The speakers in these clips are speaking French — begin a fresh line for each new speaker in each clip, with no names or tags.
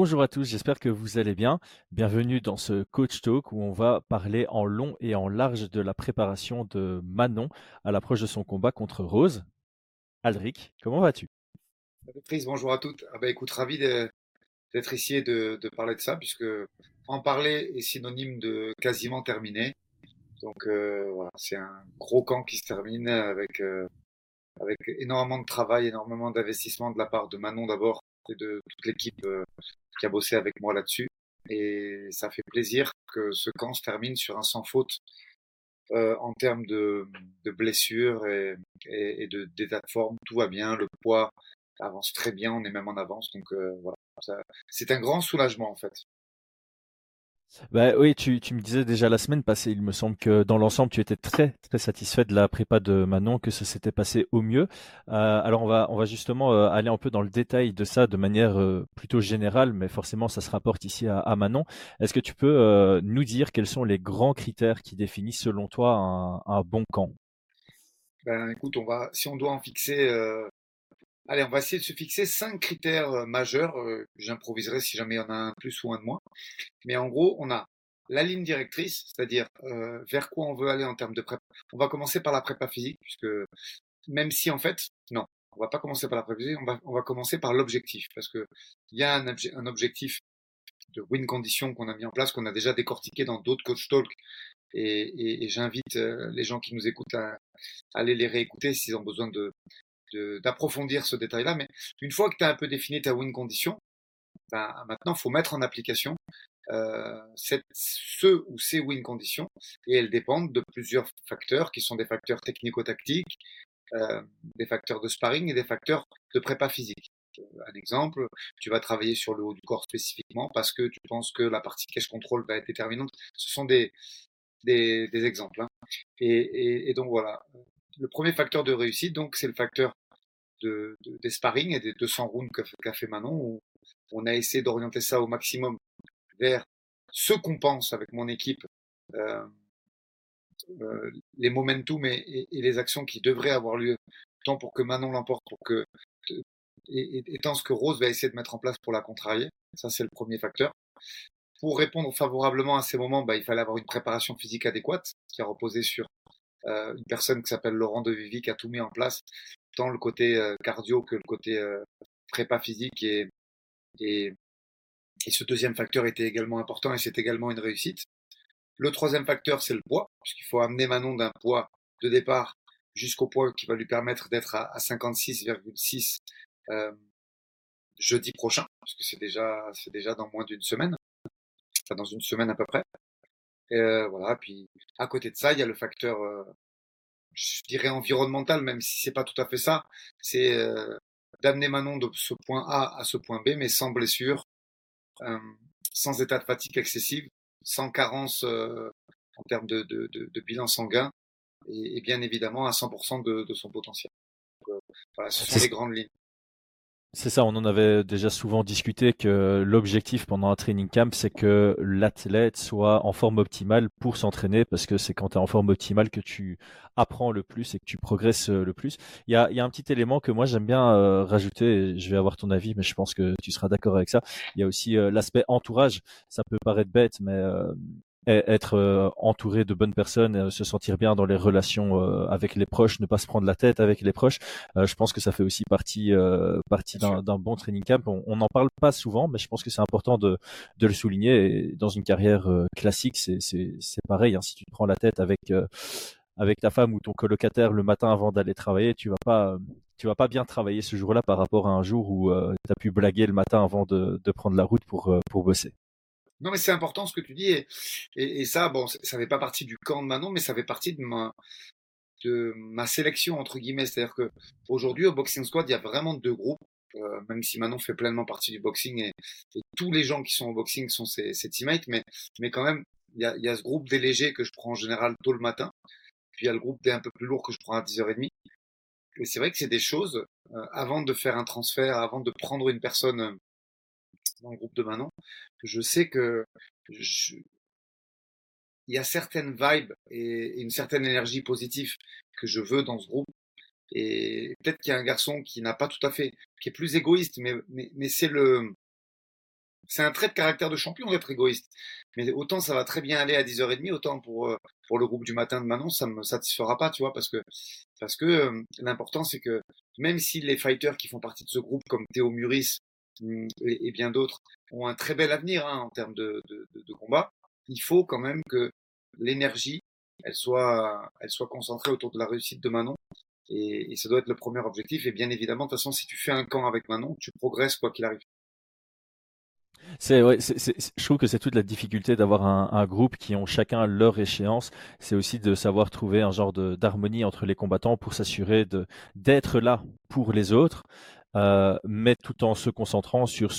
Bonjour à tous, j'espère que vous allez bien. Bienvenue dans ce Coach Talk où on va parler en long et en large de la préparation de Manon à l'approche de son combat contre Rose. Aldric, comment vas-tu?
Chris, bonjour à toutes. Ah bah, écoute, ravi d'être ici et de, parler de ça, puisque en parler est synonyme de quasiment terminé. Donc euh, voilà, c'est un gros camp qui se termine euh, avec énormément de travail, énormément d'investissement de la part de Manon d'abord et de toute l'équipe euh, qui a bossé avec moi là-dessus. Et ça fait plaisir que ce camp se termine sur un sans faute euh, en termes de, blessures et, et, de d'état de forme. Tout va bien, le poids avance très bien, on est même en avance. Donc euh, voilà, c'est un grand soulagement en fait.
Bah oui, tu, me disais déjà la semaine passée, il me semble que dans l'ensemble, tu étais très très satisfait de la prépa de Manon, que ça s'était passé au mieux. Euh, alors on va on va justement euh, aller un peu dans le détail de ça de manière euh, plutôt générale, mais forcément ça se rapporte ici à, à Manon. Est-ce que tu peux nous dire quels sont les grands critères qui définissent selon toi un, un bon camp?
Ben écoute, on va si on doit en fixer Allez, on va essayer de se fixer cinq critères euh, majeurs. Euh, j'improviserai si jamais il y en a un plus ou un de moins. Mais en gros, on a la ligne directrice, c'est-à-dire euh, vers quoi on veut aller en termes de prépa. On va commencer par la prépa physique, puisque même si en fait, non, on va pas commencer par la prépa physique, on va, on va commencer par l'objectif, parce que il y a un, un objectif de win condition qu'on a mis en place, qu'on a déjà décortiqué dans d'autres coach talk. Et, et, et j'invite les gens qui nous écoutent à, à aller les réécouter s'ils ont besoin de, d'approfondir ce détail-là. Mais une fois que tu as un peu défini ta win condition, ben, maintenant, il faut mettre en application euh, cette, ce ou ces win conditions et elles dépendent de plusieurs facteurs qui sont des facteurs technico-tactiques, euh, des facteurs de sparring et des facteurs de prépa physique. Un exemple, tu vas travailler sur le haut du corps spécifiquement parce que tu penses que la partie cache contrôle va être déterminante. Ce sont des, des, des exemples. Hein. Et, et, et, donc voilà, le premier facteur de réussite, donc, c'est le facteur de, de, des sparring et des 200 rounds qu'a fait Manon, où on a essayé d'orienter ça au maximum vers ce qu'on pense avec mon équipe, euh, euh, les momentum et, et, les actions qui devraient avoir lieu, tant pour que Manon l'emporte, pour que et, et, tant ce que Rose va essayer de mettre en place pour la contrarier. Ça, c'est le premier facteur. Pour répondre favorablement à ces moments, bah, il fallait avoir une préparation physique adéquate, qui a reposé sur une personne qui s'appelle Laurent de Vivi qui a tout mis en place, tant le côté euh, cardio que le côté euh, prépa physique et, et, et ce deuxième facteur était également important et c'est également une réussite. Le troisième facteur, c'est le poids, puisqu'il faut amener Manon d'un poids de départ jusqu'au poids qui va lui permettre d'être à, à 56,6 euh, jeudi prochain, parce que c'est déjà, c'est déjà dans moins d'une semaine, enfin dans une semaine à peu près. Euh, voilà. Puis à côté de ça, il y a le facteur, euh, je dirais environnemental, même si c'est pas tout à fait ça. C'est euh, d'amener Manon de ce point A à ce point B, mais sans blessure, euh, sans état de fatigue excessive, sans carence en termes de, de, de, de, bilan sanguin, et, et, bien évidemment à 100% de, de son potentiel. Donc, voilà, ce sont les grandes lignes.
C'est ça, on en avait déjà souvent discuté que l'objectif pendant un training camp, c'est que l'athlète soit en forme optimale pour s'entraîner, parce que c'est quand tu es en forme optimale que tu apprends le plus et que tu progresses le plus. Il y a, un petit élément que moi j'aime bien euh, rajouter, je vais avoir ton avis, mais je pense que tu seras d'accord avec ça. Il y a aussi euh, l'aspect entourage. Ça peut paraître bête, mais euh, être euh, entouré de bonnes personnes, euh, se sentir bien dans les relations euh, avec les proches, ne pas se prendre la tête avec les proches. je pense que ça fait aussi partie partie d'un bon training camp. On n'en parle pas souvent, mais je pense que c'est important de, de le souligner. Et dans une carrière classique, c'est pareil. Hein. Si tu te prends la tête avec avec ta femme ou ton colocataire le matin avant d'aller travailler, tu vas pas tu vas pas bien travailler ce jour-là par rapport à un jour où tu as pu blaguer le matin avant de, de prendre la route pour pour bosser.
Non, mais c'est important ce que tu dis. Et, et, et, ça, bon, ça fait pas partie du camp de Manon, mais ça fait partie de ma, de ma sélection, entre guillemets. C'est-à-dire que aujourd'hui, au Boxing Squad, il y a vraiment deux groupes. Euh, même si Manon fait pleinement partie du boxing et, et, tous les gens qui sont au boxing sont ses, ses teammates, mais, mais quand même, il y a, y a ce groupe des légers que je prends en général tôt le matin. Puis il y a le groupe des un peu plus lourds que je prends à 10h30. Et c'est vrai que c'est des choses, euh, avant de faire un transfert, avant de prendre une personne dans le groupe de Manon, je sais que je... il y a certaines vibes et une certaine énergie positive que je veux dans ce groupe. Et peut-être qu'il y a un garçon qui n'a pas tout à fait, qui est plus égoïste, mais, mais, mais c'est le, c'est un trait de caractère de champion d'être égoïste. Mais autant ça va très bien aller à 10h30, autant pour, euh, pour le groupe du matin de Manon, ça me satisfera pas, tu vois, parce que, parce que euh, l'important c'est que même si les fighters qui font partie de ce groupe, comme Théo Muris hum, et, bien d'autres, ont un très bel avenir hein, en termes de, combat, il faut quand même que l'énergie, elle soit, elle soit concentrée autour de la réussite de Manon. Et, ça doit être le premier objectif. Et bien évidemment, de toute façon, si tu fais un camp avec Manon, tu progresses quoi qu'il arrive.
C'est, ouais, je trouve que c'est toute la difficulté d'avoir un, un, groupe qui ont chacun leur échéance. C'est aussi de savoir trouver un genre d'harmonie entre les combattants pour s'assurer d'être là pour les autres, mais tout en se concentrant sur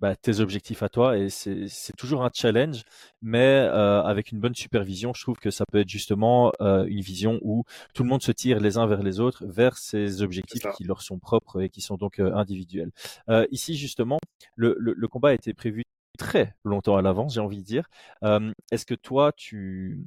bah, tes objectifs à toi et c'est toujours un challenge, mais euh, avec une bonne supervision, je trouve que ça peut être justement euh, une vision où tout le monde se tire les uns vers les autres vers ces objectifs qui leur sont propres et qui sont donc euh, individuels. ici justement, le, le, le, combat a été prévu très longtemps à l'avance, j'ai envie de dire. Est-ce que toi, tu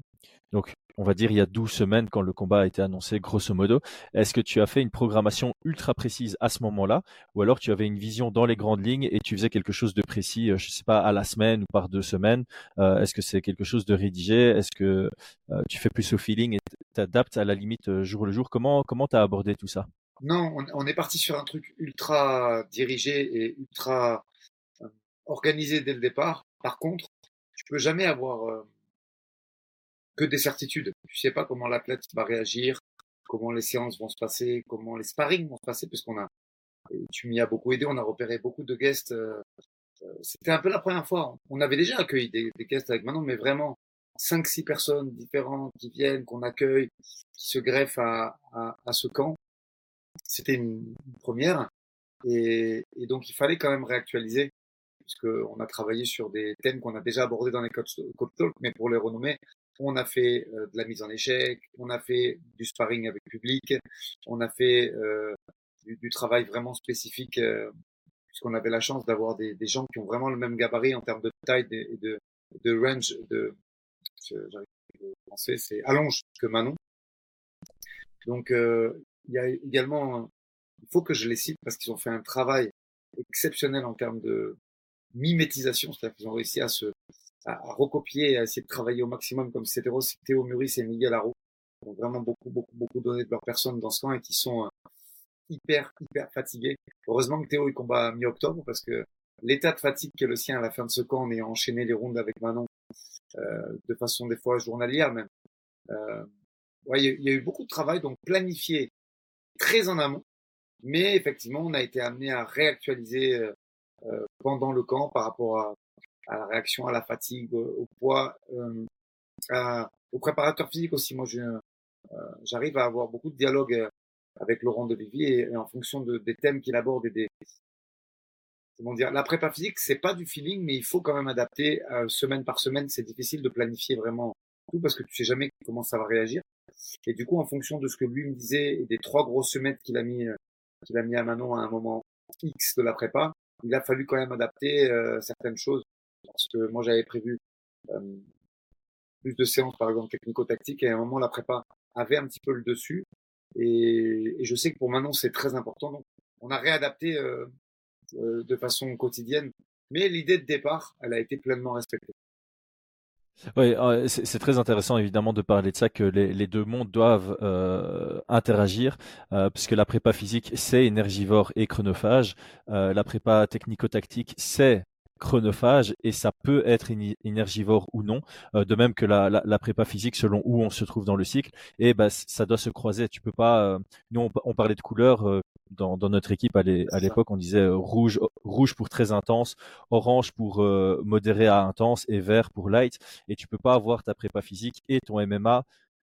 donc on va dire il y a 12 semaines quand le combat a été annoncé, grosso modo. Est-ce que tu as fait une programmation ultra précise à ce moment-là? Ou alors tu avais une vision dans les grandes lignes et tu faisais quelque chose de précis, euh, je sais pas, à la semaine ou par deux semaines? Euh, Est-ce que c'est quelque chose de rédigé? Est-ce que euh, tu fais plus au feeling et t'adaptes à la limite jour le jour? Comment comment t'as abordé tout ça?
Non, on, est parti sur un truc ultra dirigé et ultra organisé dès le départ. Par contre, tu peux jamais avoir que des certitudes. Tu sais pas comment l'athlète va réagir, comment les séances vont se passer, comment les sparring vont se passer, parce qu'on a, tu m'y as beaucoup aidé, on a repéré beaucoup de guests. Euh, euh, c'était un peu la première fois. On avait déjà accueilli des, des guests avec Manon, mais vraiment cinq, six personnes différentes qui viennent, qu'on accueille, qui se greffent à, à, à ce camp. C'était une, première. Et, et, donc, il fallait quand même réactualiser, puisqu'on a travaillé sur des thèmes qu'on a déjà abordés dans les coach, talk, mais pour les renommer, on a fait euh, de la mise en échec, on a fait du sparring avec le public, on a fait euh, du, travail vraiment spécifique, euh, puisqu'on avait la chance d'avoir des, gens qui ont vraiment le même gabarit en termes de taille et de, de range, de, penser, c'est allonge que Manon. Donc, il y a également, il faut que je les cite parce qu'ils ont fait un travail exceptionnel en termes de mimétisation, c'est-à-dire qu'ils ont réussi à se, à, recopier et à essayer de travailler au maximum comme c'était Théo Muris et Miguel Haro ont vraiment beaucoup, beaucoup, beaucoup donné de leur personne dans ce camp et qui sont euh, hyper, hyper fatigués. Heureusement que Théo il combat mi-octobre parce que l'état de fatigue que le sien à la fin de ce camp en ayant enchaîné les rounds avec Manon euh, de façon des fois journalière même. Euh, ouais, il y, a eu beaucoup de travail, donc planifié très en amont, mais effectivement on a été amené à réactualiser euh, euh pendant le camp par rapport à, à la réaction à la fatigue, au poids, euh, à, au préparateur physique aussi. Moi, euh, j'arrive à avoir beaucoup de dialogue euh, avec Laurent de et, et en fonction de, des thèmes qu'il aborde et des comment dire, la prépa physique, c'est pas du feeling, mais il faut quand même adapter euh, semaine par semaine. C'est difficile de planifier vraiment tout parce que tu sais jamais comment ça va réagir. Et du coup, en fonction de ce que lui me disait et des trois grosses semaines qu'il a mis, qu'il a mis à Manon à un moment X de la prépa, il a fallu quand même adapter certaines choses parce que moi j'avais prévu plus de séances par exemple technico-tactiques et à un moment la prépa avait un petit peu le dessus et, je sais que pour maintenant c'est très important donc on a réadapté de façon quotidienne mais l'idée de départ elle a été pleinement respectée.
Oui, c'est très intéressant évidemment de parler de ça, que les, deux mondes doivent interagir, puisque la prépa physique c'est énergivore et chronophage, la prépa technico-tactique c'est chronophage et ça peut être énergivore ou non, euh, de même que la, la, la, prépa physique selon où on se trouve dans le cycle. Et bah, ça doit se croiser. Tu peux pas. Euh, nous, on, parlait de couleurs euh, dans, dans, notre équipe à l'époque. On disait rouge, rouge pour très intense, orange pour modéré à intense et vert pour light. Et tu peux pas avoir ta prépa physique et ton MMA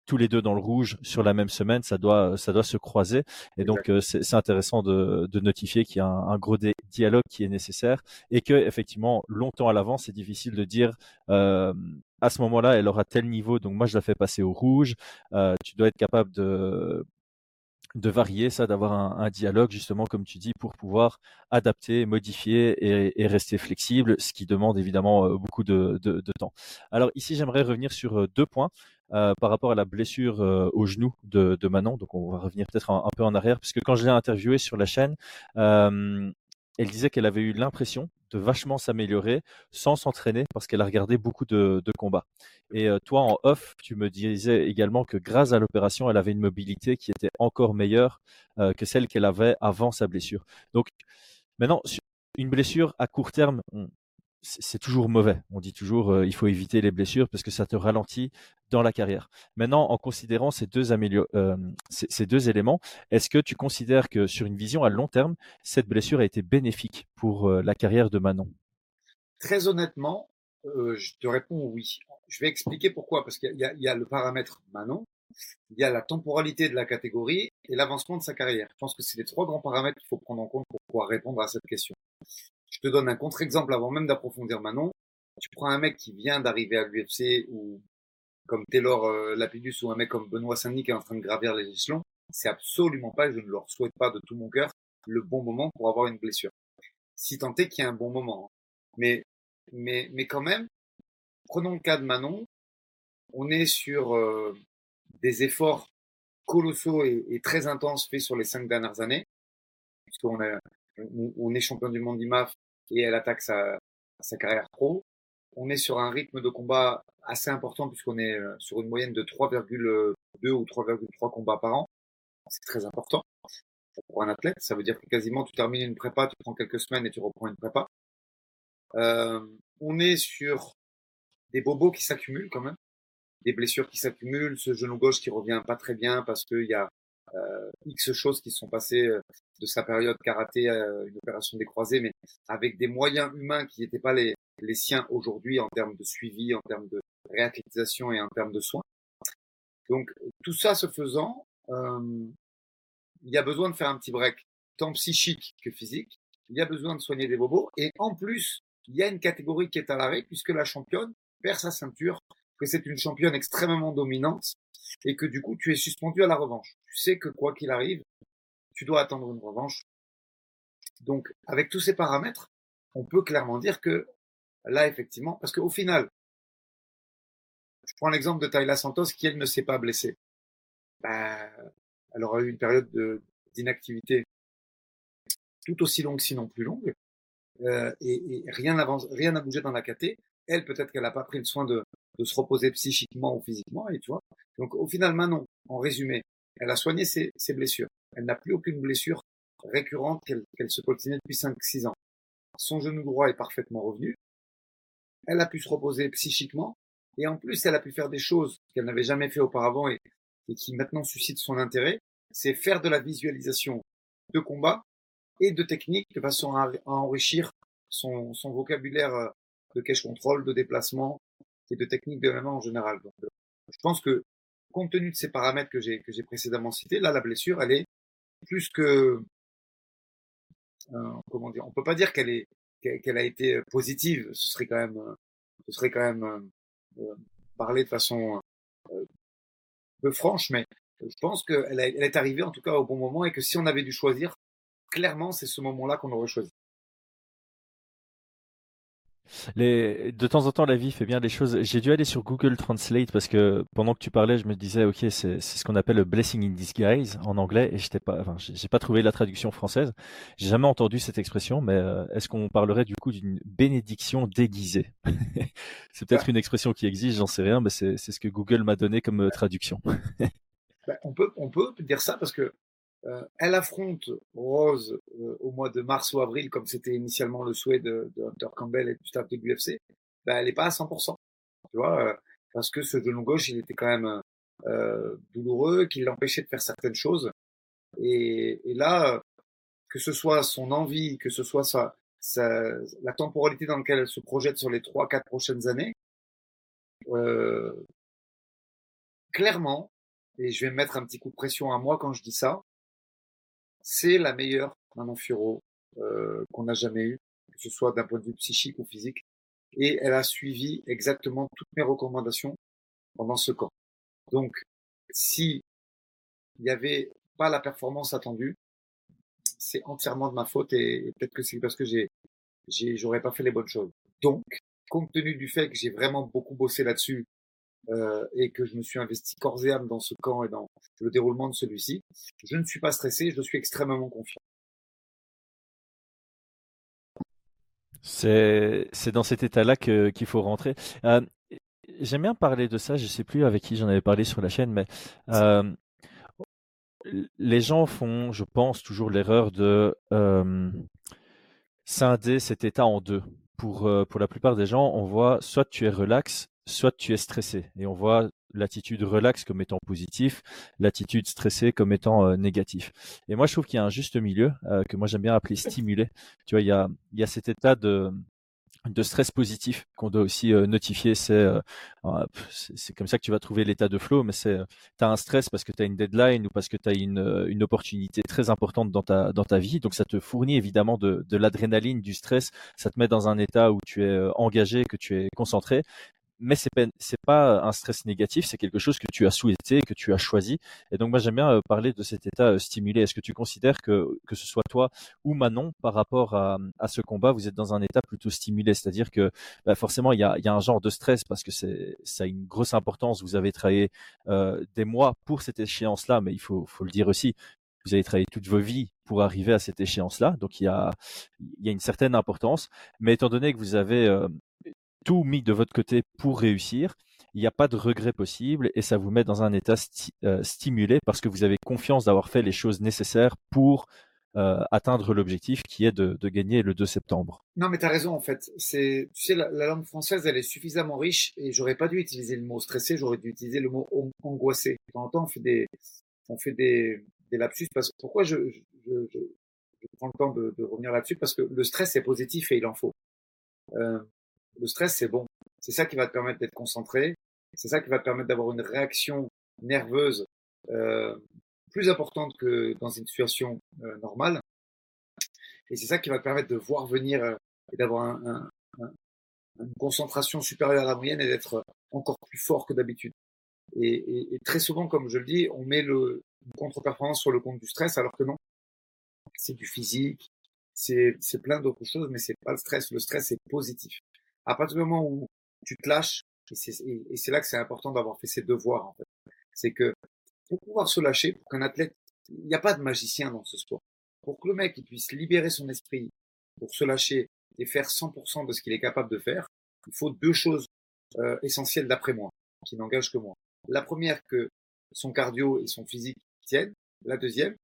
tous les deux dans le rouge sur la même semaine, ça doit, ça doit se croiser. Et donc, euh, c'est intéressant de, de notifier qu'il y a un, gros dialogue qui est nécessaire et que, effectivement, longtemps à l'avance, c'est difficile de dire euh, à ce moment-là, elle aura tel niveau, donc moi je la fais passer au rouge. Euh, tu dois être capable de de varier ça, d'avoir un, un, dialogue justement comme tu dis pour pouvoir adapter, modifier et, et rester flexible, ce qui demande évidemment euh, beaucoup de, de, de temps. Alors ici j'aimerais revenir sur euh, deux points euh, par rapport à la blessure euh, au genou de, Manon. Donc on va revenir peut-être un, peu en arrière puisque quand je l'ai interviewée sur la chaîne, elle disait qu'elle avait eu l'impression de vachement s'améliorer sans s'entraîner parce qu'elle a regardé beaucoup de, combats. Et euh, toi, en off, tu me disais également que grâce à l'opération, elle avait une mobilité qui était encore meilleure euh, que celle qu'elle avait avant sa blessure. Donc maintenant, une blessure à court terme, c'est toujours mauvais. On dit toujours euh, il faut éviter les blessures parce que ça te ralentit dans la carrière. Maintenant, en considérant ces deux, euh, ces, deux éléments, est-ce que tu considères que sur une vision à long terme, cette blessure a été bénéfique pour euh, la carrière de Manon?
Très honnêtement, je te réponds oui. Je vais expliquer pourquoi. Parce qu'il y, a le paramètre Manon, il y a la temporalité de la catégorie et l'avancement de sa carrière. Je pense que c'est les trois grands paramètres qu'il faut prendre en compte pour pouvoir répondre à cette question. Te donne un contre-exemple avant même d'approfondir Manon. Tu prends un mec qui vient d'arriver à l'UFC ou comme Taylor euh, Lapidus ou un mec comme Benoît Saint-Denis qui est en train de gravir les échelons, c'est absolument pas, je ne leur souhaite pas de tout mon cœur, le bon moment pour avoir une blessure. Si tant est qu'il y a un bon moment. Mais, mais, mais quand même, prenons le cas de Manon, on est sur euh, des efforts colossaux et, très intenses faits sur les cinq dernières années, puisqu'on on est champion du monde d'IMAF et elle attaque sa, sa carrière pro. On est sur un rythme de combat assez important puisqu'on est euh, sur une moyenne de 3,2 ou 3,3 combats par an. C'est très important pour un athlète. Ça veut dire quasiment tu termines une prépa, tu prends quelques semaines et tu reprends une prépa. Euh, on est sur des bobos qui s'accumulent quand même, des blessures qui s'accumulent, ce genou gauche qui revient pas très bien parce qu'il y a euh, X choses qui sont passées euh, de sa période karaté à une opération des croisés, mais avec des moyens humains qui n'étaient pas les, les siens aujourd'hui en termes de suivi, en termes de réathlétisation et en termes de soins. Donc tout ça se faisant, euh, il y a besoin de faire un petit break, tant psychique que physique. Il y a besoin de soigner des bobos et en plus, il y a une catégorie qui est à l'arrêt puisque la championne perd sa ceinture, que c'est une championne extrêmement dominante et que du coup tu es suspendu à la revanche. Tu sais que quoi qu'il arrive, tu dois attendre une revanche. Donc avec tous ces paramètres, on peut clairement dire que là effectivement, parce qu'au final, je prends l'exemple de Tayla Santos qui elle ne s'est pas blessée. Bah, elle aura eu une période d'inactivité tout aussi longue, sinon plus longue, euh, et, rien n'avance, rien n'a bougé dans la KT. Elle, peut-être qu'elle n'a pas pris le soin de, se reposer psychiquement ou physiquement, et tu vois. Donc au final, Manon, en résumé, elle a soigné ses blessures. Elle n'a plus aucune blessure récurrente qu'elle se coltinait depuis 5-6 ans. Son genou droit est parfaitement revenu. Elle a pu se reposer psychiquement. Et en plus, elle a pu faire des choses qu'elle n'avait jamais fait auparavant et, qui maintenant suscitent son intérêt. C'est faire de la visualisation de combat et de technique de façon à, enrichir son, son, vocabulaire de cache control, de déplacement et de technique de en général. Je pense que compte tenu de ces paramètres que j'ai que j'ai précédemment cités, là la blessure elle est plus que euh, comment dire, on peut pas dire qu'elle est qu'elle a été positive. Ce serait quand même ce serait quand même euh, euh parler de façon euh, peu franche, mais je pense qu'elle elle est arrivée en tout cas au bon moment et que si on avait dû choisir, clairement c'est ce moment-là qu'on aurait choisi.
Les... De temps en temps, la vie fait bien des choses. J'ai dû aller sur Google Translate parce que pendant que tu parlais, je me disais, ok, c'est ce qu'on appelle le blessing in disguise en anglais et j'étais pas, enfin, j'ai pas trouvé la traduction française. J'ai jamais entendu cette expression, mais euh, est-ce qu'on parlerait du coup d'une bénédiction déguisée? C'est peut-être une expression qui existe, j'en sais rien, mais c'est ce que Google m'a donné comme euh, traduction.
Ben, on peut, on peut dire ça parce que euh, elle affronte Rose au mois de mars ou avril, comme c'était initialement le souhait de, de, Hunter Campbell et du staff de l'UFC, ben, elle n'est pas à 100%. Tu vois, euh, parce que ce genou gauche, il était quand même douloureux, qu'il l'empêchait de faire certaines choses. Et, et, là, que ce soit son envie, que ce soit sa, sa, la temporalité dans laquelle elle se projette sur les trois, quatre prochaines années, clairement, et je vais mettre un petit coup de pression à moi quand je dis ça, c'est la meilleure Manon Furo euh, qu'on a jamais eue, que ce soit d'un point de vue psychique ou physique. Et elle a suivi exactement toutes mes recommandations pendant ce camp. Donc, si il n'y avait pas la performance attendue, c'est entièrement de ma faute et, peut-être que c'est parce que j'ai, j'aurais pas fait les bonnes choses. Donc, compte tenu du fait que j'ai vraiment beaucoup bossé là-dessus euh, et que je me suis investi corps et âme dans ce camp et dans le déroulement de celui-ci, je ne suis pas stressé, je suis extrêmement confiant.
C'est dans cet état-là qu'il faut rentrer. Euh, j'aime bien parler de ça, je ne sais plus avec qui j'en avais parlé sur la chaîne, mais euh, les gens font, je pense, toujours l'erreur de euh, scinder cet état en deux. Pour, pour la plupart des gens, on voit soit tu es relax, soit tu es stressé. Et on voit l'attitude relax comme étant positif, l'attitude stressée comme étant euh, négatif. Et moi, je trouve qu'il y a un juste milieu euh, que moi j'aime bien appeler stimulé. Tu vois, il y a, il y a cet état de de stress positif qu'on doit aussi euh, notifier. C'est c'est comme ça que tu vas trouver l'état de flow, mais c'est tu as un stress parce que tu as une deadline ou parce que tu as une, une opportunité très importante dans ta, dans ta vie. Donc ça te fournit évidemment de, de l'adrénaline, du stress. Ça te met dans un état où tu es engagé, que tu es concentré mais c'est pas pas un stress négatif, c'est quelque chose que tu as souhaité, que tu as choisi. Et donc moi j'aime bien euh, parler de cet état euh, stimulé. Est-ce que tu considères que que ce soit toi ou Manon par rapport à, à ce combat, vous êtes dans un état plutôt stimulé, c'est-à-dire que bah, forcément il y a, y a un genre de stress parce que c'est ça a une grosse importance. Vous avez travaillé euh, des mois pour cette échéance-là, mais il faut faut le dire aussi. Vous avez travaillé toute vos vies pour arriver à cette échéance-là, donc il y a, y a une certaine importance. Mais étant donné que vous avez euh, tout mis de votre côté pour réussir, il n'y a pas de regret possible et ça vous met dans un état euh, stimulé parce que vous avez confiance d'avoir fait les choses nécessaires pour euh, atteindre l'objectif qui est de, gagner le 2 septembre.
Non, mais tu as raison en fait. Tu sais, la, langue française, elle est suffisamment riche et j'aurais pas dû utiliser le mot stressé, j'aurais dû utiliser le mot angoissé. De temps en temps, on fait des, lapsus. Parce, pourquoi je, prends le temps de, de revenir là-dessus? Parce que le stress est positif et il en faut. Euh, le stress, c'est bon. C'est ça qui va te permettre d'être concentré. C'est ça qui va te permettre d'avoir une réaction nerveuse euh, plus importante que dans une situation euh, normale. Et c'est ça qui va te permettre de voir venir euh, et d'avoir un, un, une concentration supérieure à la moyenne et d'être encore plus fort que d'habitude. Et, très souvent, comme je le dis, on met le, contre-performance sur le compte du stress, alors que non. C'est du physique, c'est plein d'autres choses, mais c'est pas le stress. Le stress est positif à partir du moment où tu te lâches, et c'est là que c'est important d'avoir fait ses devoirs, en fait. C'est que pour pouvoir se lâcher, pour qu'un athlète, il n'y a pas de magicien dans ce sport. Pour que le mec puisse libérer son esprit, pour se lâcher et faire 100% de ce qu'il est capable de faire, il faut deux choses euh, essentielles d'après moi, qui n'engagent que moi. La première, que son cardio et son physique tiennent. La deuxième,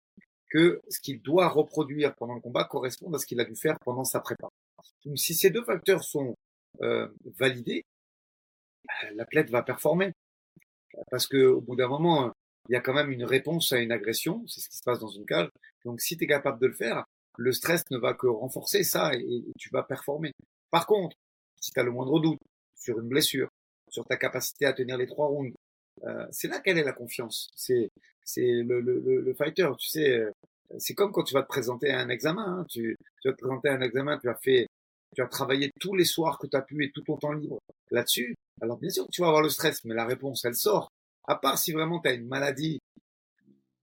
que ce qu'il doit reproduire pendant le combat corresponde à ce qu'il a dû faire pendant sa prépa. Donc, si ces deux facteurs sont euh, validé, euh, l'athlète va performer. Parce que au bout d'un moment, il y a quand même une réponse à une agression, c'est ce qui se passe dans une cage. Donc si tu es capable de le faire, le stress ne va que renforcer ça et, tu vas performer. Par contre, si tu as le moindre doute sur une blessure, sur ta capacité à tenir les trois rounds, euh, c'est là qu'elle est la confiance. C'est c'est le, le, le, fighter, tu sais. Euh, c'est comme quand tu vas te présenter à un examen. Hein. Tu, tu vas te présenter à un examen, tu as fait tu as travaillé tous les soirs que tu as pu et tout ton temps libre là-dessus, alors bien sûr tu vas avoir le stress, mais la réponse, elle sort. À part si vraiment tu as une maladie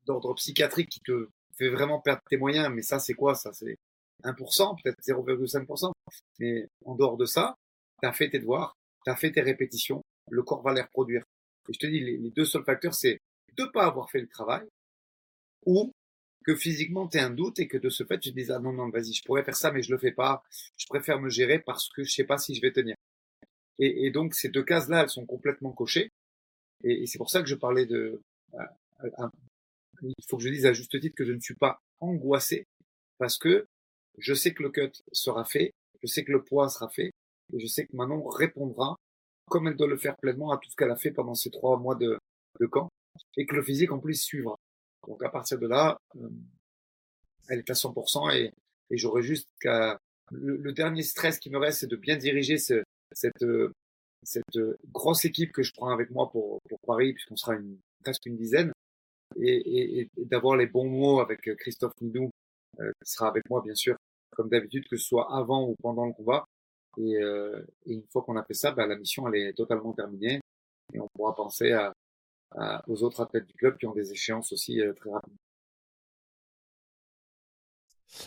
d'ordre psychiatrique qui te fait vraiment perdre tes moyens, mais ça c'est quoi? Ça c'est 1%, peut-être 0,5%. Mais en dehors de ça, tu as fait tes devoirs, tu as fait tes répétitions, le corps va les reproduire. Et je te dis, les, les deux seuls facteurs, c'est de pas avoir fait le travail ou que physiquement tu un doute et que de ce fait tu te dis ah non non vas-y je pourrais faire ça mais je le fais pas. Je préfère me gérer parce que je sais pas si je vais tenir. Et, donc ces deux cases là elles sont complètement cochées. Et, et c'est pour ça que je parlais de euh, euh, il faut que je dise à juste titre que je ne suis pas angoissé parce que je sais que le cut sera fait je sais que le poids sera fait et je sais que Manon répondra comme elle doit le faire pleinement à tout ce qu'elle a fait pendant ces trois mois de, de camp et que le physique en plus suivra donc à partir de là, euh, elle est à 100% et, et j'aurais juste qu'à... Le, dernier stress qui me reste, c'est de bien diriger ce, cette, cette grosse équipe que je prends avec moi pour, pour Paris, puisqu'on sera une, presque une dizaine, et, et, et d'avoir les bons mots avec Christophe Midou, euh, qui sera avec moi bien sûr, comme d'habitude, que ce soit avant ou pendant le combat. Et, euh, et une fois qu'on a fait ça, bah, la mission elle est totalement terminée et on pourra penser à, aux autres athlètes du club qui ont des échéances aussi euh, très rapides.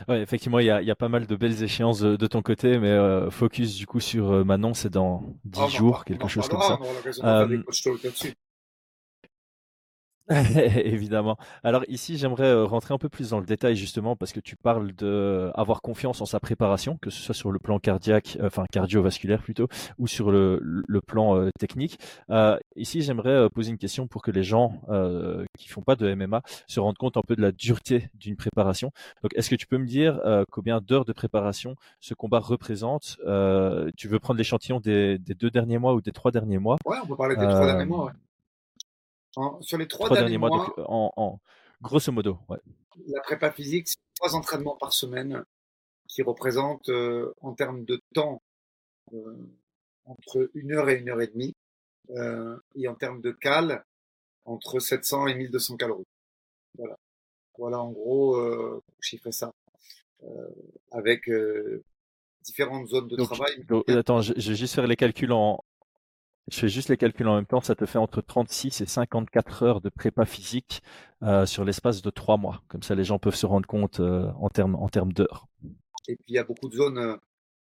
Ouais, effectivement, il y a, y a, pas mal de belles échéances de, ton côté, mais euh, focus du coup sur euh, Manon, c'est dans 10 jours, quelque chose comme ça. Évidemment. Alors ici, j'aimerais euh, rentrer un peu plus dans le détail justement parce que tu parles de avoir confiance en sa préparation, que ce soit sur le plan cardiaque, euh, enfin cardiovasculaire plutôt, ou sur le, le plan euh, technique. Euh, ici, j'aimerais poser une question pour que les gens euh, qui font pas de MMA se rendent compte un peu de la dureté d'une préparation. Donc, est-ce que tu peux me dire combien d'heures de préparation ce combat représente? Tu veux prendre l'échantillon des, des, deux derniers mois ou des trois derniers mois?
Ouais, on peut parler des trois derniers mois. Ouais sur les trois, derniers, mois,
en, grosso modo,
la prépa physique, c'est trois entraînements par semaine qui représentent euh, en termes de temps euh, entre une heure et une heure et demie euh, et en termes de cal entre 700 et 1200 calories. Voilà, voilà en gros chiffrer ça avec différentes zones de travail.
attends, je, je, vais juste faire les calculs en, je fais juste les calculs en même temps, ça te fait entre 36 et 54 heures de prépa physique euh, sur l'espace de trois mois. Comme ça, les gens peuvent se rendre compte euh, en termes en termes d'heures.
Et puis, il y a beaucoup de zones euh,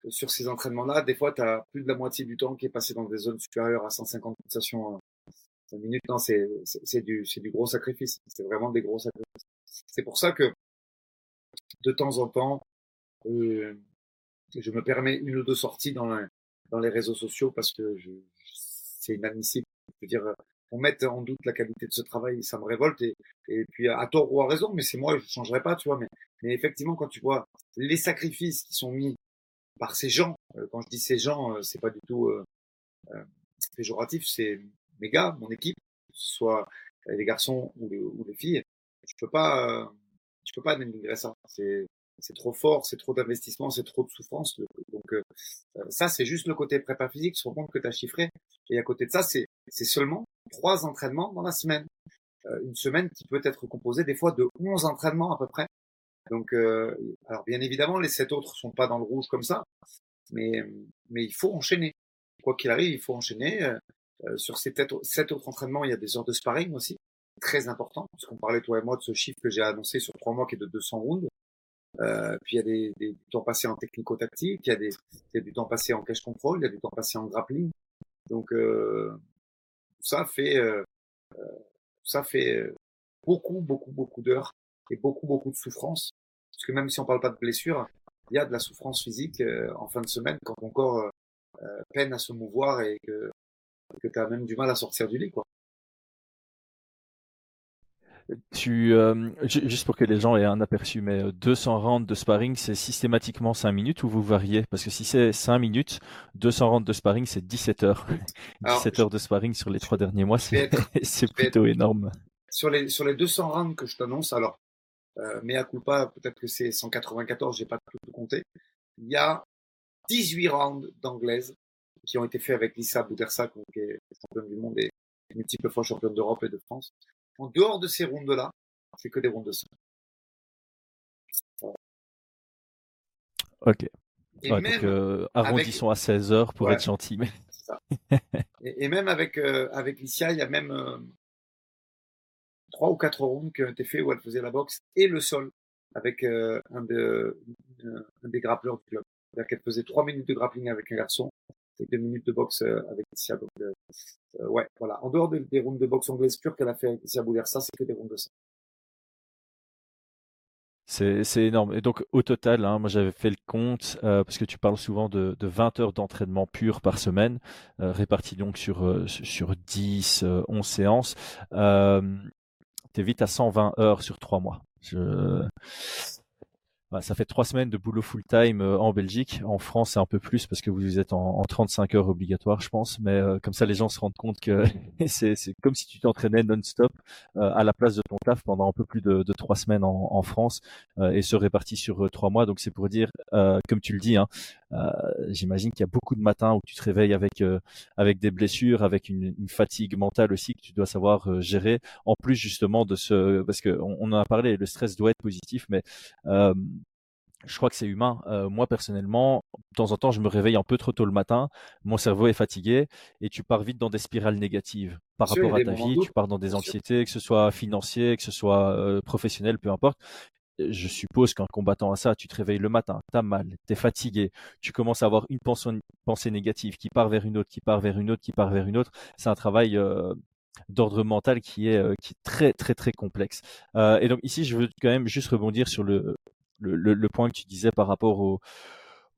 sur ces entraînements-là. Des fois, tu as plus de la moitié du temps qui est passé dans des zones supérieures à 150 pulsations euh, minutes. Non, c'est du, du gros sacrifice. C'est vraiment des gros sacrifices. C'est pour ça que, de temps en temps, euh, je me permets une ou deux sorties dans, dans les réseaux sociaux parce que je, c'est inadmissible. Je veux dire, on met en doute la qualité de ce travail, ça me révolte. Et, et puis, à tort ou à raison, mais c'est moi, je ne changerai pas, tu vois. Mais, mais effectivement, quand tu vois les sacrifices qui sont mis par ces gens, euh, quand je dis ces gens, euh, c'est pas du tout euh, euh, péjoratif, c'est mes gars, mon équipe, que ce soit les garçons ou les, ou les filles, je peux pas, je peux pas dénigrer ça. C'est trop fort, c'est trop d'investissement, c'est trop de souffrance. Donc euh, ça, c'est juste le côté prépa physique, je me compte que tu as chiffré. Et à côté de ça, c'est seulement trois entraînements dans la semaine. Euh, une semaine qui peut être composée des fois de 11 entraînements à peu près. Donc, euh, alors bien évidemment, les sept autres sont pas dans le rouge comme ça, mais mais il faut enchaîner. Quoi qu'il arrive, il faut enchaîner. Euh, sur ces sept autres entraînements, il y a des heures de sparring aussi, très important, puisqu'on parlait toi et moi de ce chiffre que j'ai annoncé sur trois mois qui est de 200 rounds. Euh, puis il y a des, des, du temps passé en technico-tactique, il y, a des, il y a du temps passé en cash control, il y a du temps passé en grappling. Donc euh, ça fait euh, euh ça fait euh, beaucoup beaucoup beaucoup d'heures et beaucoup beaucoup de souffrance. Parce que même si on parle pas de blessure, il y a de la souffrance physique en fin de semaine quand ton corps peine à se mouvoir et que que tu as même du mal à sortir du lit quoi.
Tu, euh, juste pour que les gens aient un aperçu, mais 200 euh, rounds de sparring, c'est systématiquement 5 minutes ou vous variez? Parce que si c'est 5 minutes, 200 rounds de sparring, c'est 17 heures. 17 heures de sparring sur les trois derniers mois, c'est plutôt énorme.
Sur les, sur les 200 rounds que je t'annonce, alors, euh, mais à culpa, peut-être que c'est 194, j'ai pas tout compté. Il y a 18 rounds d'anglaise qui ont été faits avec Lisa Boudersa, qui est championne du monde et multiple fois championne d'Europe et de France. En dehors de ces rondes-là, c'est que des rondes de 5.
Ok. Et même euh, arrondissons à 16 heures pour être gentil. Mais...
Ça. et, et, même avec, euh, avec Licia, il y a même euh, 3 ou 4 rondes qui ont été faits où elle faisait la boxe et le sol avec euh, un, de, un des grappleurs du club. C'est-à-dire qu'elle faisait 3 minutes de grappling avec un garçon deux minutes de boxe euh, avec Isia. Donc, euh, euh, ouais, voilà. En dehors des, rounds de boxe anglaise pure qu'elle a fait avec Isia ça c'est que des rounds de ça.
C'est énorme. Et donc, au total, hein, moi j'avais fait le compte, euh, parce que tu parles souvent de, de 20 heures d'entraînement pur par semaine, euh, réparti donc sur, sur 10, 11 séances. Euh, tu es vite à 120 heures sur 3 mois. Je ça fait trois semaines de boulot full time euh, en Belgique. En France, c'est un peu plus parce que vous êtes en, en 35 heures obligatoire, je pense. Mais euh, comme ça, les gens se rendent compte que c'est comme si tu t'entraînais non-stop euh, à la place de ton taf pendant un peu plus de, trois semaines en, en France et se répartit sur trois mois. Donc c'est pour dire, comme tu le dis, hein, j'imagine qu'il y a beaucoup de matins où tu te réveilles avec avec des blessures, avec une, une, fatigue mentale aussi que tu dois savoir gérer. En plus justement de ce, parce que on, on en a parlé, le stress doit être positif, mais je crois que c'est humain. Euh, moi, personnellement, de temps en temps, je me réveille un peu trop tôt le matin, mon cerveau est fatigué et tu pars vite dans des spirales négatives par rapport à ta vie. Tu pars dans des anxiétés, que ce soit financier, que ce soit euh, professionnel, peu importe. Je suppose qu'un combattant à ça, tu te réveilles le matin, t'as mal, t'es fatigué, tu commences à avoir une pensée, négative qui part vers une autre, qui part vers une autre, qui part vers une autre. C'est un travail euh, d'ordre mental qui est, qui est très très très complexe. et donc ici, je veux quand même juste rebondir sur le, point que tu disais par rapport au,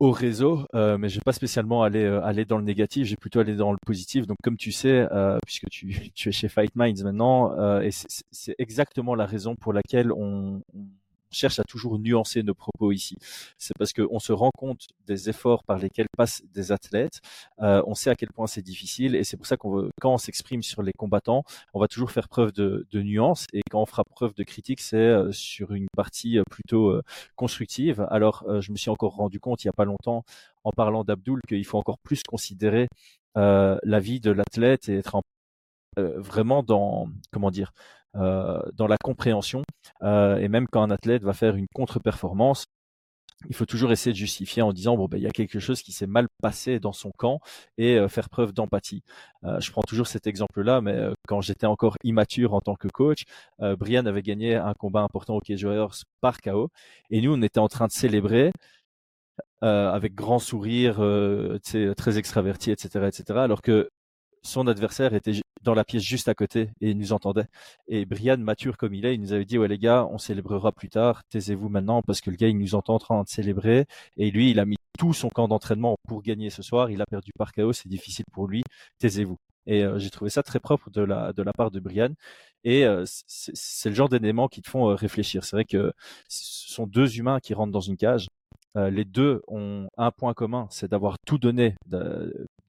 au réseau, euh, mais je vais pas spécialement aller euh, dans le négatif, j'ai plutôt aller dans le positif. Donc comme tu sais, euh, puisque tu, es chez Fight Minds maintenant, euh, et c'est exactement la raison pour laquelle on cherche à toujours nuancer nos propos ici. C'est parce qu'on se rend compte des efforts par lesquels passent des athlètes. Euh, on sait à quel point c'est difficile et c'est pour ça qu'on quand on s'exprime sur les combattants, on va toujours faire preuve de, de nuance et quand on fera preuve de critique, c'est euh, sur une partie euh, plutôt euh, constructive. Alors, je me suis encore rendu compte il n'y a pas longtemps en parlant d'Abdul qu'il faut encore plus considérer la vie de l'athlète et être en, vraiment dans comment dire dans la compréhension. Euh, et même quand un athlète va faire une contre-performance, il faut toujours essayer de justifier en disant bon ben il y a quelque chose qui s'est mal passé dans son camp et euh, faire preuve d'empathie. Euh, je prends toujours cet exemple-là, mais euh, quand j'étais encore immature en tant que coach, Brian avait gagné un combat important au Cage Warriors par KO et nous on était en train de célébrer avec grand sourire, très extraverti, etc., etc. Alors que son adversaire était dans la pièce juste à côté et il nous entendait. Et Brian, mature comme il est, il nous avait dit ouais les gars, on célébrera plus tard, taisez-vous maintenant parce que le gars il nous entend en train de célébrer et lui il a mis tout son camp d'entraînement pour gagner ce soir, il a perdu par chaos, c'est difficile pour lui, taisez-vous. Et euh, j'ai trouvé ça très propre de la de la part de Brian. Et euh, c'est le genre d'éléments qui te font euh, réfléchir. C'est vrai que ce sont deux humains qui rentrent dans une cage. Les deux ont un point commun, c'est d'avoir tout donné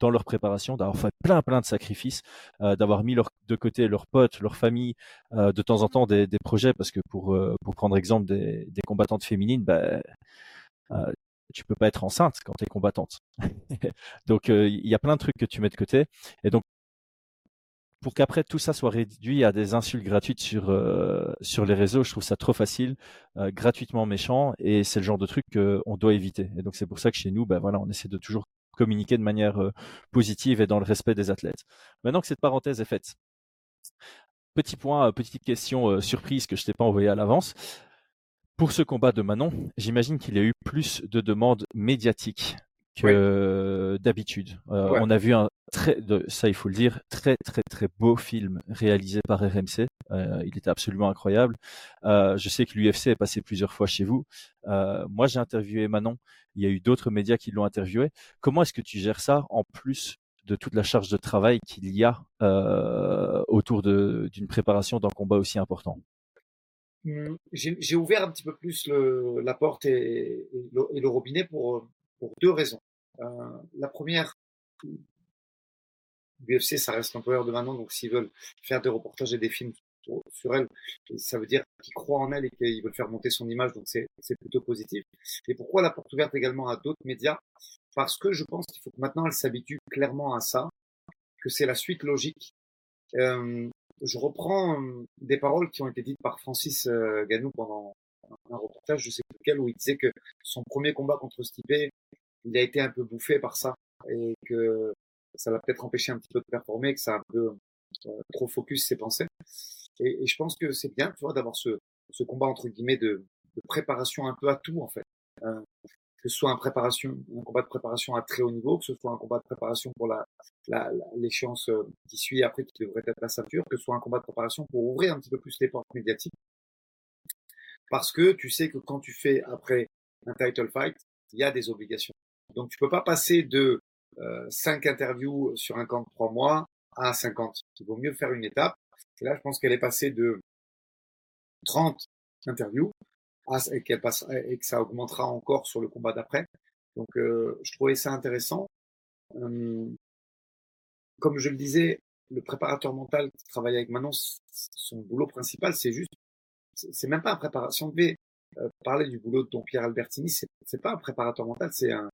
dans leur préparation, d'avoir fait plein plein de sacrifices, euh, d'avoir mis leur, de côté leurs potes, leur famille, euh, de temps en temps des, des, projets, parce que pour euh, pour prendre exemple des, des combattantes féminines, bah, euh, tu peux pas être enceinte quand tu es combattante. donc il y a plein de trucs que tu mets de côté, et donc pour qu'après tout ça soit réduit à des insultes gratuites sur sur les réseaux, je trouve ça trop facile, gratuitement méchant, et c'est le genre de truc qu'on doit éviter. Et donc c'est pour ça que chez nous, ben voilà, on essaie de toujours communiquer de manière euh, positive et dans le respect des athlètes. Maintenant que cette parenthèse est faite, petit point, euh, petite question euh, surprise que je t'ai pas envoyée à l'avance. Pour ce combat de Manon, j'imagine qu'il y a eu plus de demandes médiatiques que d'habitude. On a vu un très, ça il faut le dire, très très très beau film réalisé par RMC. Euh, il était absolument incroyable. Euh, je sais que l'UFC est passé plusieurs fois chez vous. Euh, moi, j'ai interviewé Manon. Il y a eu d'autres médias qui l'ont interviewé. Comment est-ce que tu gères ça en plus de toute la charge de travail qu'il y a euh, autour d'une préparation d'un combat aussi important?
Mmh, J'ai ouvert un petit peu plus le, la porte et, et, le, et, le, robinet pour, pour deux raisons. Euh, la première, l'UFC, ça reste l'employeur de Manon, donc s'ils veulent faire des reportages et des films sur elle, ça veut dire qu'ils croient en elle et qu'ils veulent faire monter son image, donc c'est plutôt positif. Et pourquoi la porte ouverte également à d'autres médias? Parce que je pense qu'il faut que maintenant elle s'habitue clairement à ça, que c'est la suite logique. Euh, je reprends euh, des paroles qui ont été dites par Francis Ganou pendant un reportage, je sais plus lequel, où il disait que son premier combat contre Stipe, il a été un peu bouffé par ça et que ça l'a peut-être empêché un petit peu de performer, que ça a un peu euh, trop focus ses pensées. Et, je pense que c'est bien, tu vois, d'avoir ce, combat entre guillemets de, préparation un peu à tout en fait. Euh, que ce soit un combat de préparation à très haut niveau, que ce soit un combat de préparation pour la, l'échéance euh, qui suit après, qui devrait être la ceinture, que ce soit un combat de préparation pour ouvrir un petit peu plus les portes médiatiques. Parce que tu sais que quand tu fais après un title fight, il y a des obligations. Donc tu peux pas passer de euh, 5 interviews sur un camp de 3 mois à 50. Il vaut mieux faire une étape. Et là, je pense qu'elle est passée de 30 interviews et, et que ça augmentera encore sur le combat d'après. Donc, euh, je trouvais ça intéressant. Hum, comme je le disais, le préparateur mental qui travaille avec Manon, son boulot principal, c'est juste, c'est même pas un préparateur. Si on devait euh, parler du boulot de Don Pierre Albertini, c'est pas un préparateur mental, c'est un,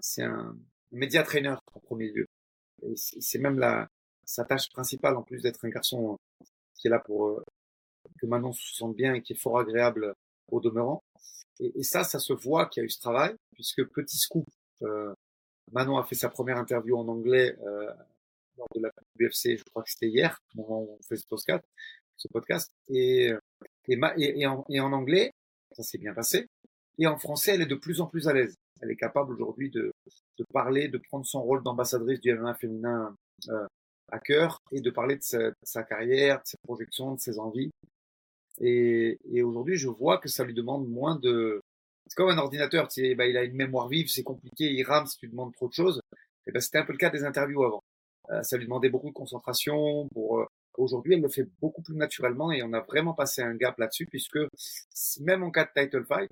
c'est un média trainer en premier lieu. C'est même la, sa tâche principale, en plus d'être un garçon qui est là pour euh, que Manon se sente bien et qui est fort agréable au demeurant. Et, ça, ça se voit qu'il y a eu ce travail, puisque petit scoop, euh, Manon a fait sa première interview en anglais euh, lors de la UFC, je crois que c'était hier, au moment où on fait ce podcast, ce podcast. Et, et, en, anglais, ça s'est bien passé. Et en français, elle est de plus en plus à l'aise. Elle est capable aujourd'hui de, parler, de prendre son rôle d'ambassadrice du MMA féminin euh, à cœur et de parler de sa, carrière, de ses projections, de ses envies. Et, aujourd'hui, je vois que ça lui demande moins de... C'est comme un ordinateur, tu sais, bah, il a une mémoire vive, c'est compliqué, il rame si tu demandes trop de choses. Ben, c'était un peu le cas des interviews avant. Euh, ça lui demandait beaucoup de concentration. Pour euh, aujourd'hui, elle le fait beaucoup plus naturellement et on a vraiment passé un gap là-dessus puisque même en cas de title fight,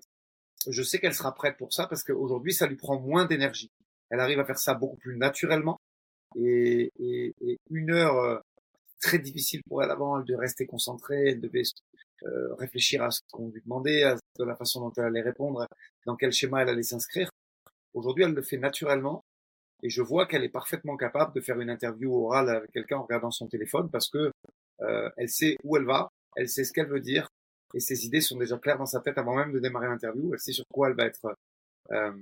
je sais qu'elle sera prête pour ça parce qu'aujourd'hui, ça lui prend moins d'énergie. Elle arrive à faire ça beaucoup plus naturellement et, une heure euh, très difficile pour elle avant, elle devait rester concentrée, elle devait euh, réfléchir à ce qu'on lui demandait, à la façon dont elle allait répondre, dans quel schéma elle allait s'inscrire. Aujourd'hui, elle le fait naturellement et je vois qu'elle est parfaitement capable de faire une interview orale avec quelqu'un en regardant son téléphone parce que euh, elle sait où elle va, elle sait ce qu'elle veut dire et ses idées sont déjà claires dans sa tête avant même de démarrer l'interview. Elle sait sur quoi elle va être, euh,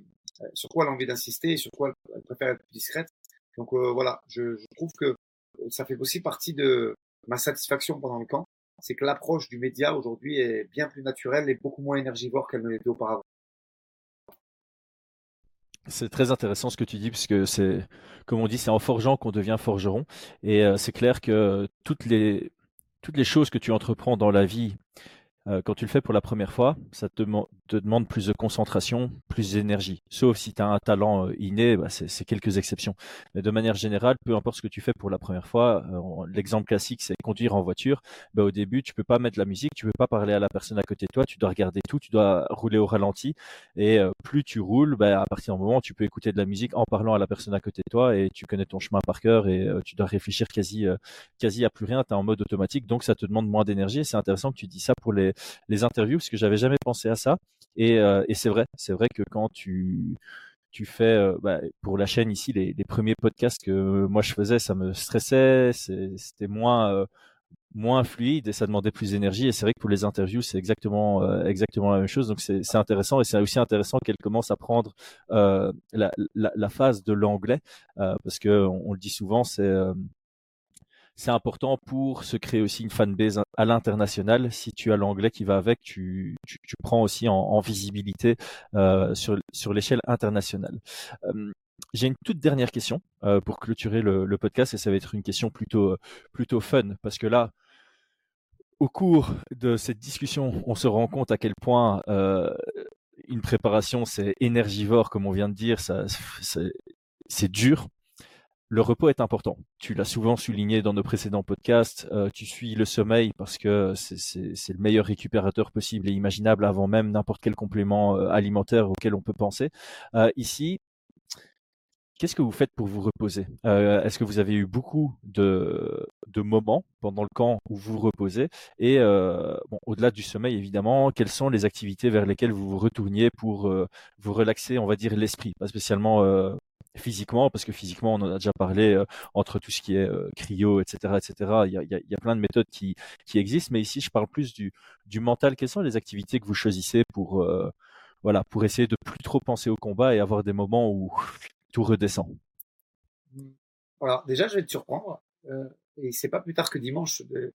sur quoi elle a envie d'insister et sur quoi elle préfère être discrète. Donc euh, voilà, je, je, trouve que ça fait aussi partie de ma satisfaction pendant le camp, c'est que l'approche du média aujourd'hui est bien plus naturelle et beaucoup moins énergivore qu'elle ne l'était auparavant.
C'est très intéressant ce que tu dis, puisque c'est, comme on dit, c'est en forgeant qu'on devient forgeron. Et euh, c'est clair que toutes les, toutes les choses que tu entreprends dans la vie, euh, quand tu le fais pour la première fois, ça te, te demande plus de concentration, plus d'énergie. Sauf si tu as un talent euh, inné, bah c'est quelques exceptions. Mais de manière générale, peu importe ce que tu fais pour la première fois, euh, l'exemple classique, c'est conduire en voiture. Bah, au début, tu peux pas mettre la musique, tu peux pas parler à la personne à côté de toi, tu dois regarder tout, tu dois rouler au ralenti. Et plus tu roules, bah, à partir du moment, tu peux écouter de la musique en parlant à la personne à côté de toi et tu connais ton chemin par cœur et tu dois réfléchir quasi, quasi à plus rien. Tu es en mode automatique, donc ça te demande moins d'énergie. C'est intéressant que tu dis ça pour les les interviews parce que j'avais jamais pensé à ça. Et, euh, et c'est vrai, c'est vrai que quand tu tu fais euh, bah, pour la chaîne ici les, premiers podcasts que moi je faisais, ça me stressait, c'était moins euh, moins fluide et ça demandait plus d'énergie. Et c'est vrai que pour les interviews, c'est exactement exactement la même chose. Donc c'est intéressant et c'est aussi intéressant qu'elle commence à prendre la, la, phase de l'anglais parce que on, on, le dit souvent, c'est c'est important pour se créer aussi une fanbase à l'international. Si tu as l'anglais qui va avec, tu, tu, tu prends aussi en, en visibilité euh, sur, sur l'échelle internationale. Euh, j'ai une toute dernière question euh, pour clôturer le, le, podcast et ça va être une question plutôt, plutôt fun parce que là, au cours de cette discussion, on se rend compte à quel point euh, une préparation c'est énergivore, comme on vient de dire, ça, c'est dur le repos est important. Tu l'as souvent souligné dans nos précédents podcasts. Euh, tu suis le sommeil parce que c'est le meilleur récupérateur possible et imaginable avant même n'importe quel complément euh, alimentaire auquel on peut penser. Euh, ici, qu'est-ce que vous faites pour vous reposer? Est-ce que vous avez eu beaucoup de, moments pendant le camp où vous reposez? Et au-delà du sommeil, évidemment, quelles sont les activités vers lesquelles vous vous retourniez pour vous relaxer, on va dire, l'esprit? Pas spécialement physiquement, parce que physiquement, on en a déjà parlé euh, entre tout ce qui est euh, cryo, etc., etc. Il y, a, il y a, plein de méthodes qui, qui existent, mais ici, je parle plus du, du mental. Quelles sont les activités que vous choisissez pour, euh, voilà, pour essayer de plus trop penser au combat et avoir des moments où tout redescend?
Voilà, déjà, je vais te surprendre. Euh, et c'est pas plus tard que dimanche. tu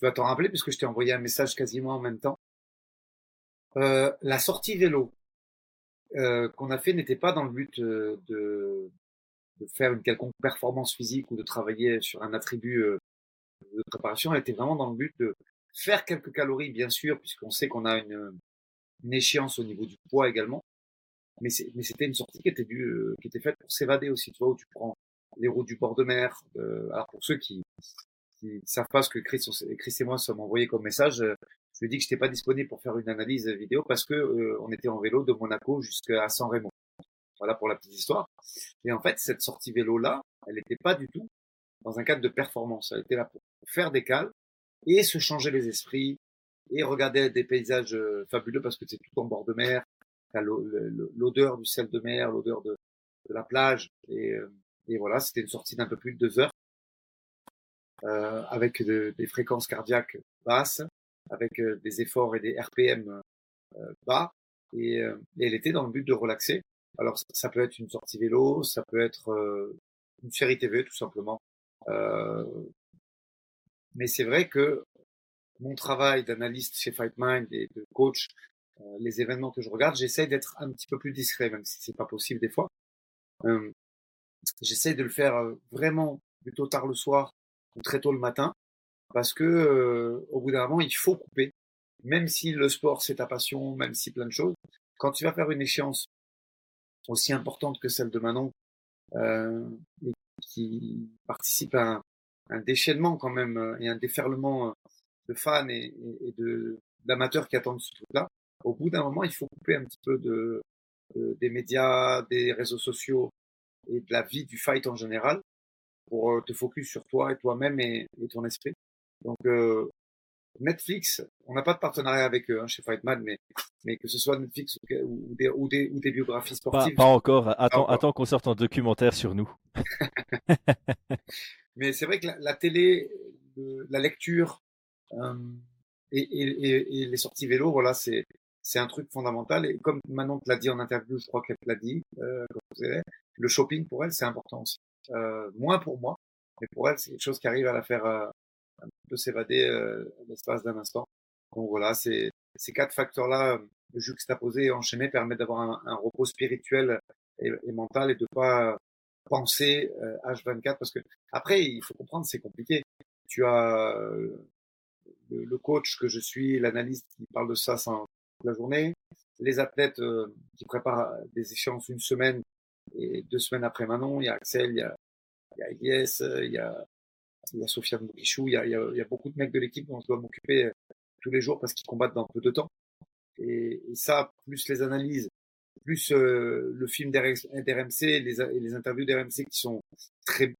vas t'en rappeler puisque je t'ai envoyé un message quasiment en même temps. Euh, la sortie vélo, euh, qu'on a fait n'était pas dans le but euh, de, de, faire une quelconque performance physique ou de travailler sur un attribut euh, de préparation, elle était vraiment dans le but de faire quelques calories, bien sûr, puisqu'on sait qu'on a une, une, échéance au niveau du poids également. Mais c'était une sortie qui était, qui était faite pour s'évader aussi, tu vois, où tu prends les routes du bord de mer. alors pour ceux qui qui savent pas ce que Chris, Chris et moi sommes envoyés comme message, je lui ai dit que j'étais pas disponible pour faire une analyse vidéo parce que euh, on était en vélo de Monaco jusqu'à San Remo. Voilà pour la petite histoire. Et en fait, cette sortie vélo là, elle n'était pas du tout dans un cadre de performance. Elle était là pour faire des cales et se changer les esprits et regarder des paysages euh, fabuleux parce que c'est tout en bord de mer. L'odeur du sel de mer, l'odeur de, la plage et, euh, et voilà, c'était une sortie d'un peu plus de deux heures euh, avec des fréquences cardiaques basses avec euh, des efforts et des RPM euh, bas. Et, et, elle était dans le but de relaxer. Alors ça peut être une sortie vélo, ça peut être une série TV tout simplement. mais c'est vrai que mon travail d'analyste chez FightMind et de coach, les événements que je regarde, j'essaie d'être un petit peu plus discret, même si c'est pas possible des fois. Euh, j'essaie de le faire vraiment plutôt tard le soir ou très tôt le matin, parce que au bout d'un moment, il faut couper. Même si le sport c'est ta passion, même si plein de choses, quand tu vas faire une échéance aussi importante que celle de Manon, euh, et qui participe à un, déchaînement quand même et un déferlement de fans et, et de d'amateurs qui attendent ce truc-là. Au bout d'un moment, il faut couper un petit peu de, des médias, des réseaux sociaux et de la vie du fight en général pour euh, te focus sur toi et toi-même et, ton esprit. Donc euh, Netflix, on n'a pas de partenariat avec eux hein, chez Fightman, mais, mais que ce soit Netflix ou, des, ou, des, ou des, biographies sportives.
Pas, encore. Attends, attends qu'on sorte un documentaire sur nous.
mais c'est vrai que la, télé, la lecture euh, et, et, et, les sorties vélo, voilà, c'est c'est un truc fondamental. Et comme Manon te l'a dit en interview, je crois qu'elle te l'a dit, euh, le shopping pour elle, c'est important aussi. Euh, moins pour moi, mais pour elle, c'est quelque chose qui arrive à la faire euh, un peu s'évader euh, l'espace d'un instant. Donc voilà, c'est ces quatre facteurs-là euh, juxtaposés et enchaînés permettent d'avoir un, repos spirituel et, mental et de pas penser H24 parce que après, il faut comprendre, c'est compliqué. Tu as le, coach que je suis, l'analyste qui parle de ça sans, la journée. Les athlètes euh, qui préparent des échéances une semaine et deux semaines après Manon, il y a Axel, il y a, il euh, il y a, il y a Sofiane Moukichou, il y a, beaucoup de mecs de l'équipe dont je dois m'occuper euh, tous les jours parce qu'ils combattent dans peu de temps. Et, ça, plus les analyses, plus le film d'RMC, les, les interviews d'RMC qui sont très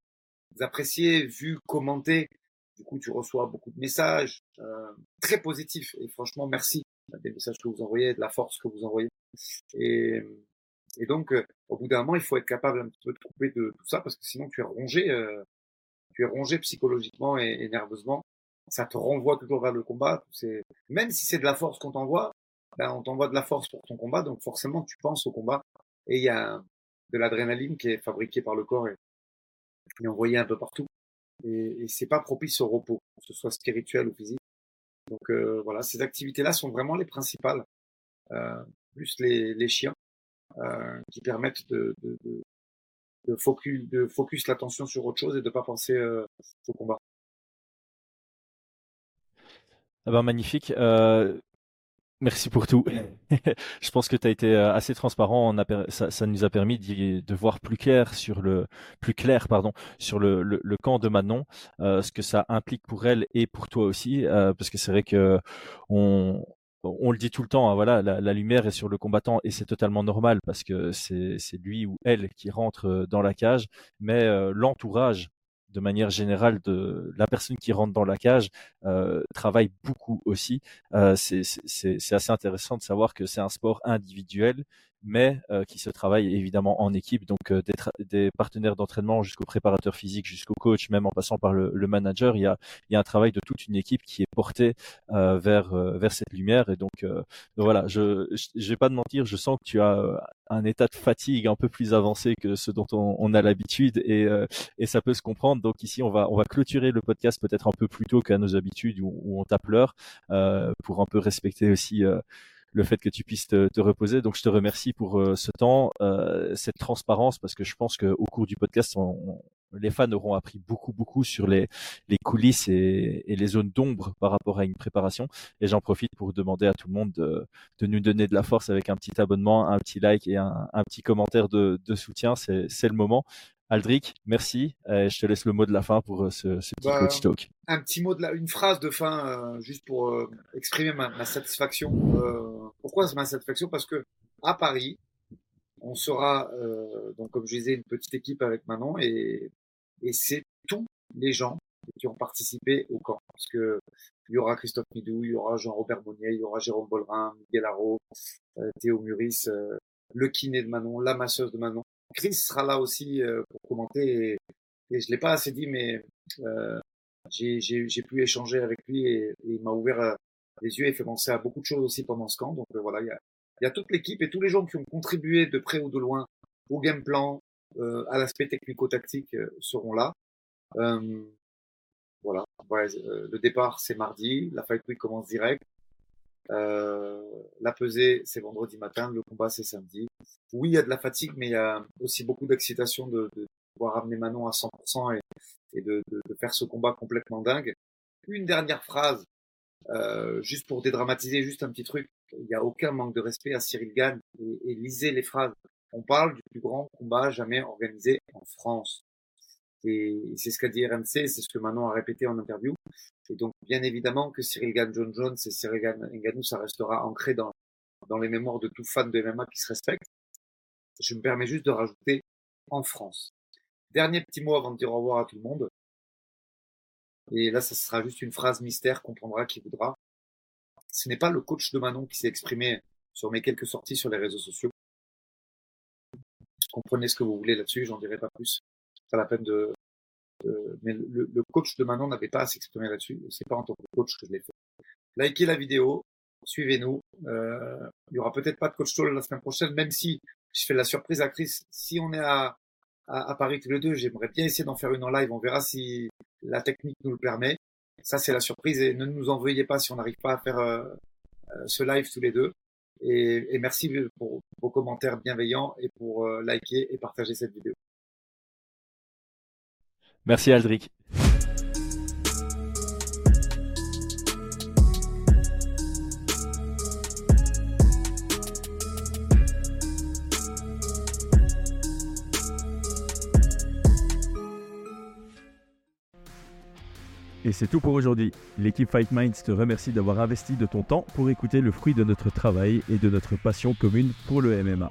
appréciés, vus, commentés. Du coup, tu reçois beaucoup de messages euh, très positifs. Et franchement, merci des messages que vous envoyez, de la force que vous envoyez. Et, et donc, euh, au bout d'un moment, il faut être capable un petit peu de couper de tout ça parce que sinon tu es rongé, euh, tu es rongé psychologiquement et, nerveusement. Ça te renvoie toujours vers le combat. C'est même si c'est de la force qu'on t'envoie, ben, on t'envoie de la force pour ton combat, donc forcément tu penses au combat. Et il y a de l'adrénaline qui est fabriquée par le corps et, envoyée un peu partout. Et, et c'est pas propice au repos, que ce soit spirituel ou physique. Donc euh, voilà, ces activités-là sont vraiment les principales, euh, plus les, les chiens, euh, qui permettent de, de, de, de, focus, de focus l'attention sur autre chose et de pas penser au combat.
Ah ben magnifique. Euh, Merci pour tout. je pense que tu as été euh, assez transparent. ça, nous a permis de voir plus clair sur le plus clair pardon sur le, le, camp de Manon, euh, ce que ça implique pour elle et pour toi aussi, euh, parce que c'est vrai que on on le dit tout le temps, hein, voilà, la, lumière est sur le combattant et c'est totalement normal parce que c'est lui ou elle qui rentre euh, dans la cage, mais euh, l'entourage de manière générale de la personne qui rentre dans la cage euh, travaille beaucoup aussi. C'est assez intéressant de savoir que c'est un sport individuel mais euh, qui se travaille évidemment en équipe, donc euh, des, des, partenaires d'entraînement jusqu'au préparateur physique, jusqu'au coach, même en passant par le, le, manager, il y, a, il y a un travail de toute une équipe qui est portée euh, vers, euh, vers cette lumière. Et donc, euh, voilà, je ne vais pas te mentir, je sens que tu as un état de fatigue un peu plus avancé que ce dont on, on a l'habitude et, et ça peut se comprendre. Donc ici, on va, on va clôturer le podcast peut-être un peu plus tôt qu'à nos habitudes où, où on tape l'heure pour un peu respecter aussi le fait que tu puisses te, te reposer. Donc je te remercie pour euh, ce temps, euh, cette transparence, parce que je pense qu'au cours du podcast, on, les fans auront appris beaucoup, beaucoup sur les, les coulisses et, et les zones d'ombre par rapport à une préparation. Et j'en profite pour demander à tout le monde de, de, nous donner de la force avec un petit abonnement, un petit like et un, petit commentaire de, de soutien. C'est le moment. Aldric, merci. je te laisse le mot de la fin pour euh, ce, ce petit bah, coach talk.
Un petit mot de la, une phrase de fin, euh, juste pour euh, exprimer ma, ma satisfaction. Euh, pourquoi c'est ma satisfaction? Parce que à Paris, on sera, donc comme je disais, une petite équipe avec Manon et, et c'est tous les gens qui ont participé au camp. Parce que il y aura Christophe Midou, il y aura Jean-Robert Monnier, il y aura Jérôme Bollerin, Miguel Haro, Théo Muris, le kiné de Manon, la masseuse de Manon. Chris sera là aussi euh, pour commenter et, et je l'ai pas assez dit, mais euh, j'ai pu échanger avec lui et, il m'a ouvert euh, les yeux et fait penser à beaucoup de choses aussi pendant ce camp. Donc euh, voilà, il y a, toute l'équipe et tous les gens qui ont contribué de près ou de loin au game plan, à l'aspect technico-tactique seront là. voilà, le départ c'est mardi, la fight week commence direct. Euh, la pesée, c'est vendredi matin. Le combat, c'est samedi. Oui, il y a de la fatigue, mais il y a aussi beaucoup d'excitation de, de, pouvoir amener Manon à 100% et, et de, de, de, faire ce combat complètement dingue. Une dernière phrase, euh, juste pour dédramatiser, juste un petit truc. Il n'y a aucun manque de respect à Cyril Gann et, et lisez les phrases. On parle du plus grand combat jamais organisé en France. Et c'est ce qu'a dit RMC, c'est ce que Manon a répété en interview. Et donc, bien évidemment que Cyril Gann, John Jones et Cyril Gann Ngannou, ça restera ancré dans, dans les mémoires de tout fan de MMA qui se respecte. Je me permets juste de rajouter en France. Dernier petit mot avant de dire au revoir à tout le monde. Et là, ça sera juste une phrase mystère, comprendra qui voudra. Ce n'est pas le coach de Manon qui s'est exprimé sur mes quelques sorties sur les réseaux sociaux. Comprenez ce que vous voulez là-dessus, j'en dirai pas plus. Pas la peine de. mais le, le, coach de Manon n'avait pas à s'exprimer là-dessus. C'est pas en tant que coach que je l'ai fait. Likez la vidéo, suivez-nous. Euh, il y aura peut-être pas de coach talk la semaine prochaine, même si je fais la surprise à Chris. Si on est à, à, à Paris tous les deux, j'aimerais bien essayer d'en faire une en live. On verra si la technique nous le permet. Ça, c'est la surprise et ne nous envoyez pas si on n'arrive pas à faire euh, ce live tous les deux. Et, et, merci pour vos commentaires bienveillants et pour euh, liker et partager cette vidéo.
Merci Aldric.
Et c'est tout pour aujourd'hui. L'équipe Fight Minds te remercie d'avoir investi de ton temps pour écouter le fruit de notre travail et de notre passion commune pour le MMA.